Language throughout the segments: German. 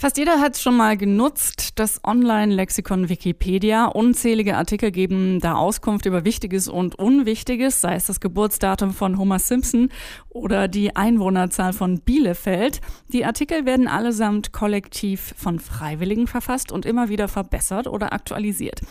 Fast jeder hat es schon mal genutzt, das Online-Lexikon Wikipedia. Unzählige Artikel geben da Auskunft über Wichtiges und Unwichtiges, sei es das Geburtsdatum von Homer Simpson oder die Einwohnerzahl von Bielefeld. Die Artikel werden allesamt kollektiv von Freiwilligen verfasst und immer wieder verbessert oder aktualisiert.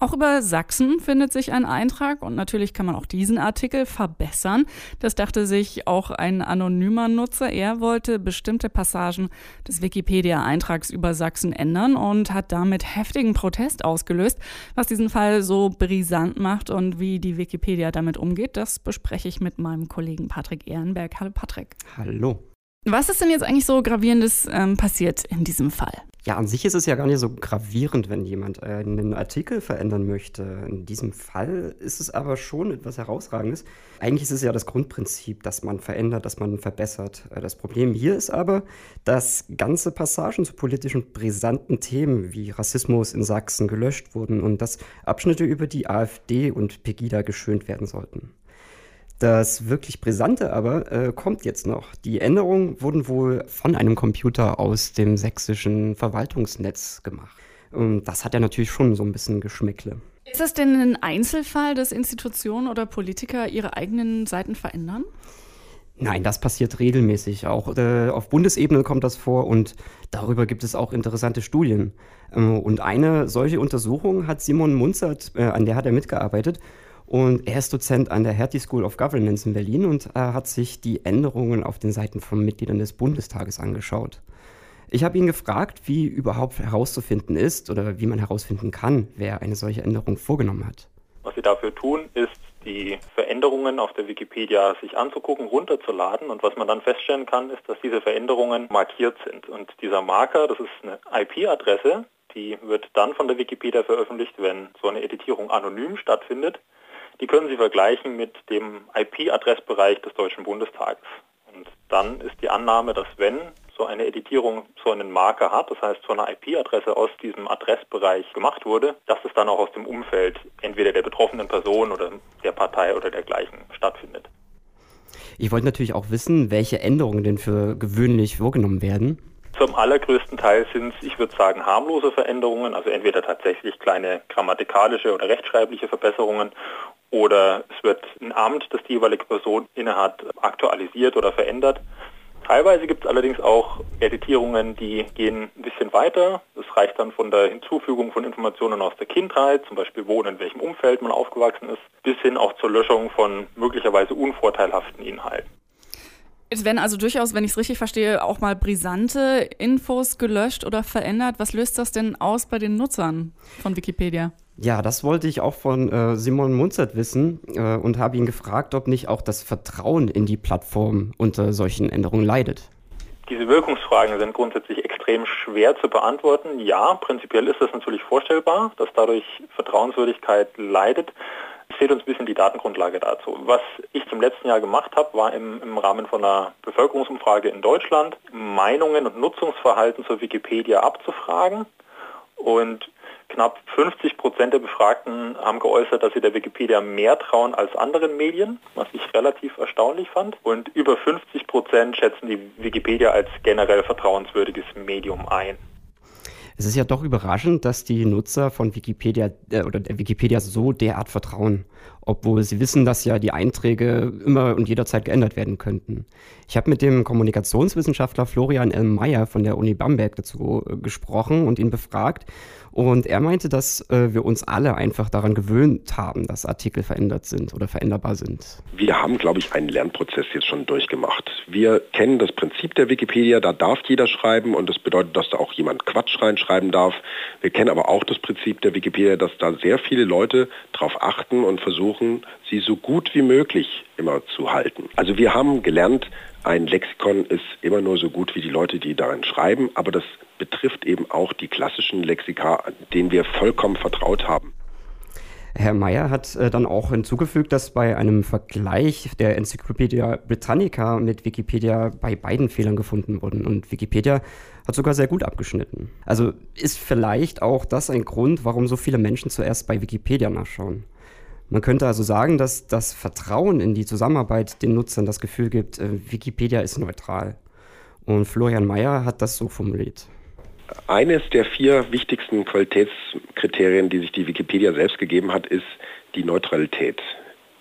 Auch über Sachsen findet sich ein Eintrag und natürlich kann man auch diesen Artikel verbessern. Das dachte sich auch ein anonymer Nutzer. Er wollte bestimmte Passagen des Wikipedia Eintrags über Sachsen ändern und hat damit heftigen Protest ausgelöst. Was diesen Fall so brisant macht und wie die Wikipedia damit umgeht, das bespreche ich mit meinem Kollegen Patrick Ehrenberg. Hallo Patrick. Hallo. Was ist denn jetzt eigentlich so gravierendes ähm, passiert in diesem Fall? Ja, an sich ist es ja gar nicht so gravierend, wenn jemand einen Artikel verändern möchte. In diesem Fall ist es aber schon etwas Herausragendes. Eigentlich ist es ja das Grundprinzip, dass man verändert, dass man verbessert. Äh, das Problem hier ist aber, dass ganze Passagen zu politischen brisanten Themen wie Rassismus in Sachsen gelöscht wurden und dass Abschnitte über die AfD und Pegida geschönt werden sollten. Das wirklich Brisante aber äh, kommt jetzt noch. Die Änderungen wurden wohl von einem Computer aus dem sächsischen Verwaltungsnetz gemacht. Und das hat ja natürlich schon so ein bisschen Geschmäckle. Ist das denn ein Einzelfall, dass Institutionen oder Politiker ihre eigenen Seiten verändern? Nein, das passiert regelmäßig. Auch äh, auf Bundesebene kommt das vor und darüber gibt es auch interessante Studien. Ähm, und eine solche Untersuchung hat Simon Munzert, äh, an der hat er mitgearbeitet. Und er ist Dozent an der Hertie School of Governance in Berlin und er hat sich die Änderungen auf den Seiten von Mitgliedern des Bundestages angeschaut. Ich habe ihn gefragt, wie überhaupt herauszufinden ist oder wie man herausfinden kann, wer eine solche Änderung vorgenommen hat. Was wir dafür tun, ist die Veränderungen auf der Wikipedia sich anzugucken, runterzuladen und was man dann feststellen kann, ist, dass diese Veränderungen markiert sind. Und dieser Marker, das ist eine IP-Adresse, die wird dann von der Wikipedia veröffentlicht, wenn so eine Editierung anonym stattfindet. Die können Sie vergleichen mit dem IP-Adressbereich des Deutschen Bundestages. Und dann ist die Annahme, dass wenn so eine Editierung so einen Marker hat, das heißt so eine IP-Adresse aus diesem Adressbereich gemacht wurde, dass es dann auch aus dem Umfeld entweder der betroffenen Person oder der Partei oder dergleichen stattfindet. Ich wollte natürlich auch wissen, welche Änderungen denn für gewöhnlich vorgenommen werden. Zum allergrößten Teil sind es, ich würde sagen, harmlose Veränderungen, also entweder tatsächlich kleine grammatikalische oder rechtschreibliche Verbesserungen oder es wird ein Amt, das die jeweilige Person innehat, aktualisiert oder verändert. Teilweise gibt es allerdings auch Editierungen, die gehen ein bisschen weiter. Das reicht dann von der Hinzufügung von Informationen aus der Kindheit, zum Beispiel wo und in welchem Umfeld man aufgewachsen ist, bis hin auch zur Löschung von möglicherweise unvorteilhaften Inhalten. Es werden also durchaus, wenn ich es richtig verstehe, auch mal brisante Infos gelöscht oder verändert. Was löst das denn aus bei den Nutzern von Wikipedia? Ja, das wollte ich auch von äh, Simon Munzert wissen äh, und habe ihn gefragt, ob nicht auch das Vertrauen in die Plattform unter solchen Änderungen leidet. Diese Wirkungsfragen sind grundsätzlich extrem schwer zu beantworten. Ja, prinzipiell ist das natürlich vorstellbar, dass dadurch Vertrauenswürdigkeit leidet. Fehlt uns ein bisschen die Datengrundlage dazu. Was ich zum letzten Jahr gemacht habe, war im, im Rahmen von einer Bevölkerungsumfrage in Deutschland Meinungen und Nutzungsverhalten zur Wikipedia abzufragen. Und Knapp 50 Prozent der Befragten haben geäußert, dass sie der Wikipedia mehr trauen als anderen Medien, was ich relativ erstaunlich fand. Und über 50 Prozent schätzen die Wikipedia als generell vertrauenswürdiges Medium ein. Es ist ja doch überraschend, dass die Nutzer von Wikipedia äh, oder der Wikipedia so derart vertrauen, obwohl sie wissen, dass ja die Einträge immer und jederzeit geändert werden könnten. Ich habe mit dem Kommunikationswissenschaftler Florian L. Meyer von der Uni Bamberg dazu äh, gesprochen und ihn befragt. Und er meinte, dass äh, wir uns alle einfach daran gewöhnt haben, dass Artikel verändert sind oder veränderbar sind. Wir haben, glaube ich, einen Lernprozess jetzt schon durchgemacht. Wir kennen das Prinzip der Wikipedia, da darf jeder schreiben und das bedeutet, dass da auch jemand Quatsch reinschreiben darf. Wir kennen aber auch das Prinzip der Wikipedia, dass da sehr viele Leute darauf achten und versuchen, sie so gut wie möglich immer zu halten. Also wir haben gelernt, ein Lexikon ist immer nur so gut wie die Leute, die darin schreiben, aber das betrifft eben auch die klassischen Lexika, denen wir vollkommen vertraut haben. Herr Meyer hat äh, dann auch hinzugefügt, dass bei einem Vergleich der Enzyklopädie Britannica mit Wikipedia bei beiden Fehlern gefunden wurden und Wikipedia hat sogar sehr gut abgeschnitten. Also ist vielleicht auch das ein Grund, warum so viele Menschen zuerst bei Wikipedia nachschauen. Man könnte also sagen, dass das Vertrauen in die Zusammenarbeit den Nutzern das Gefühl gibt, äh, Wikipedia ist neutral. Und Florian Mayer hat das so formuliert. Eines der vier wichtigsten Qualitätskriterien, die sich die Wikipedia selbst gegeben hat, ist die Neutralität.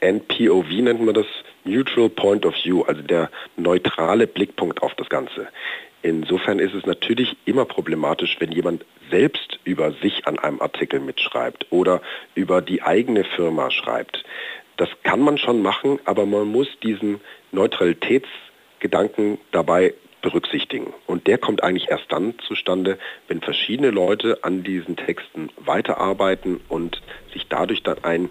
NPOV nennt man das, Neutral Point of View, also der neutrale Blickpunkt auf das Ganze. Insofern ist es natürlich immer problematisch, wenn jemand selbst über sich an einem Artikel mitschreibt oder über die eigene Firma schreibt. Das kann man schon machen, aber man muss diesen Neutralitätsgedanken dabei berücksichtigen. Und der kommt eigentlich erst dann zustande, wenn verschiedene Leute an diesen Texten weiterarbeiten und sich dadurch dann ein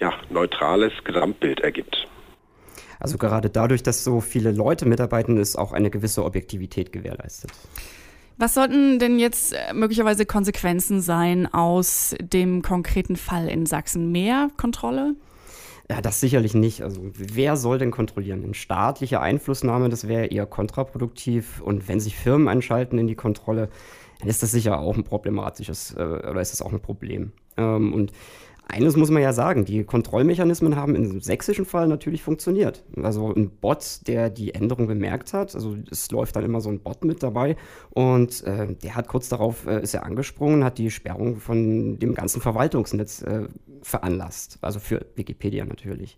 ja, neutrales Gesamtbild ergibt. Also gerade dadurch, dass so viele Leute mitarbeiten, ist auch eine gewisse Objektivität gewährleistet. Was sollten denn jetzt äh, möglicherweise Konsequenzen sein aus dem konkreten Fall in Sachsen? Mehr Kontrolle? Ja, das sicherlich nicht. Also wer soll denn kontrollieren? Eine staatliche Einflussnahme, das wäre eher kontraproduktiv. Und wenn sich Firmen einschalten in die Kontrolle, dann ist das sicher auch ein problematisches äh, oder ist das auch ein Problem. Ähm, und eines muss man ja sagen, die Kontrollmechanismen haben im sächsischen Fall natürlich funktioniert. Also ein Bot, der die Änderung bemerkt hat, also es läuft dann immer so ein Bot mit dabei und äh, der hat kurz darauf, äh, ist er angesprungen, hat die Sperrung von dem ganzen Verwaltungsnetz äh, veranlasst, also für Wikipedia natürlich.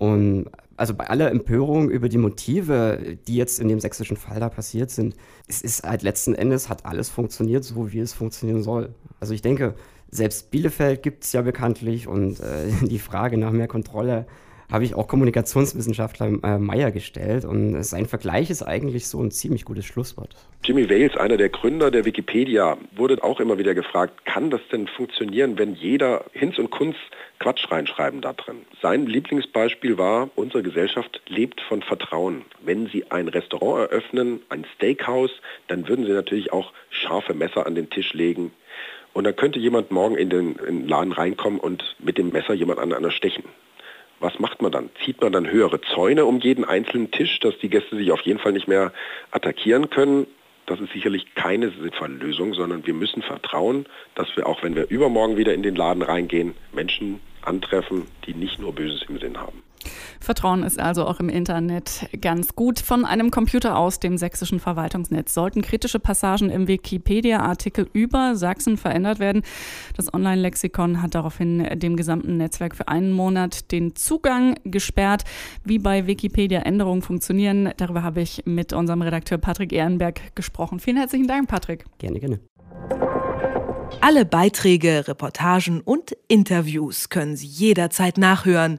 Und also bei aller Empörung über die Motive, die jetzt in dem sächsischen Fall da passiert sind, es ist halt letzten Endes hat alles funktioniert, so wie es funktionieren soll. Also ich denke, selbst Bielefeld gibt es ja bekanntlich und äh, die Frage nach mehr Kontrolle habe ich auch Kommunikationswissenschaftler äh, Meyer gestellt und sein Vergleich ist eigentlich so ein ziemlich gutes Schlusswort. Jimmy Wales, einer der Gründer der Wikipedia, wurde auch immer wieder gefragt, kann das denn funktionieren, wenn jeder Hinz und Kunz Quatsch reinschreiben da drin? Sein Lieblingsbeispiel war, unsere Gesellschaft lebt von Vertrauen. Wenn Sie ein Restaurant eröffnen, ein Steakhouse, dann würden Sie natürlich auch scharfe Messer an den Tisch legen, und dann könnte jemand morgen in den, in den Laden reinkommen und mit dem Messer jemand an einer stechen. Was macht man dann? Zieht man dann höhere Zäune um jeden einzelnen Tisch, dass die Gäste sich auf jeden Fall nicht mehr attackieren können? Das ist sicherlich keine sinnvolle Lösung, sondern wir müssen vertrauen, dass wir auch, wenn wir übermorgen wieder in den Laden reingehen, Menschen antreffen, die nicht nur Böses im Sinn haben. Vertrauen ist also auch im Internet ganz gut. Von einem Computer aus dem sächsischen Verwaltungsnetz sollten kritische Passagen im Wikipedia-Artikel über Sachsen verändert werden. Das Online-Lexikon hat daraufhin dem gesamten Netzwerk für einen Monat den Zugang gesperrt. Wie bei Wikipedia Änderungen funktionieren, darüber habe ich mit unserem Redakteur Patrick Ehrenberg gesprochen. Vielen herzlichen Dank, Patrick. Gerne, gerne. Alle Beiträge, Reportagen und Interviews können Sie jederzeit nachhören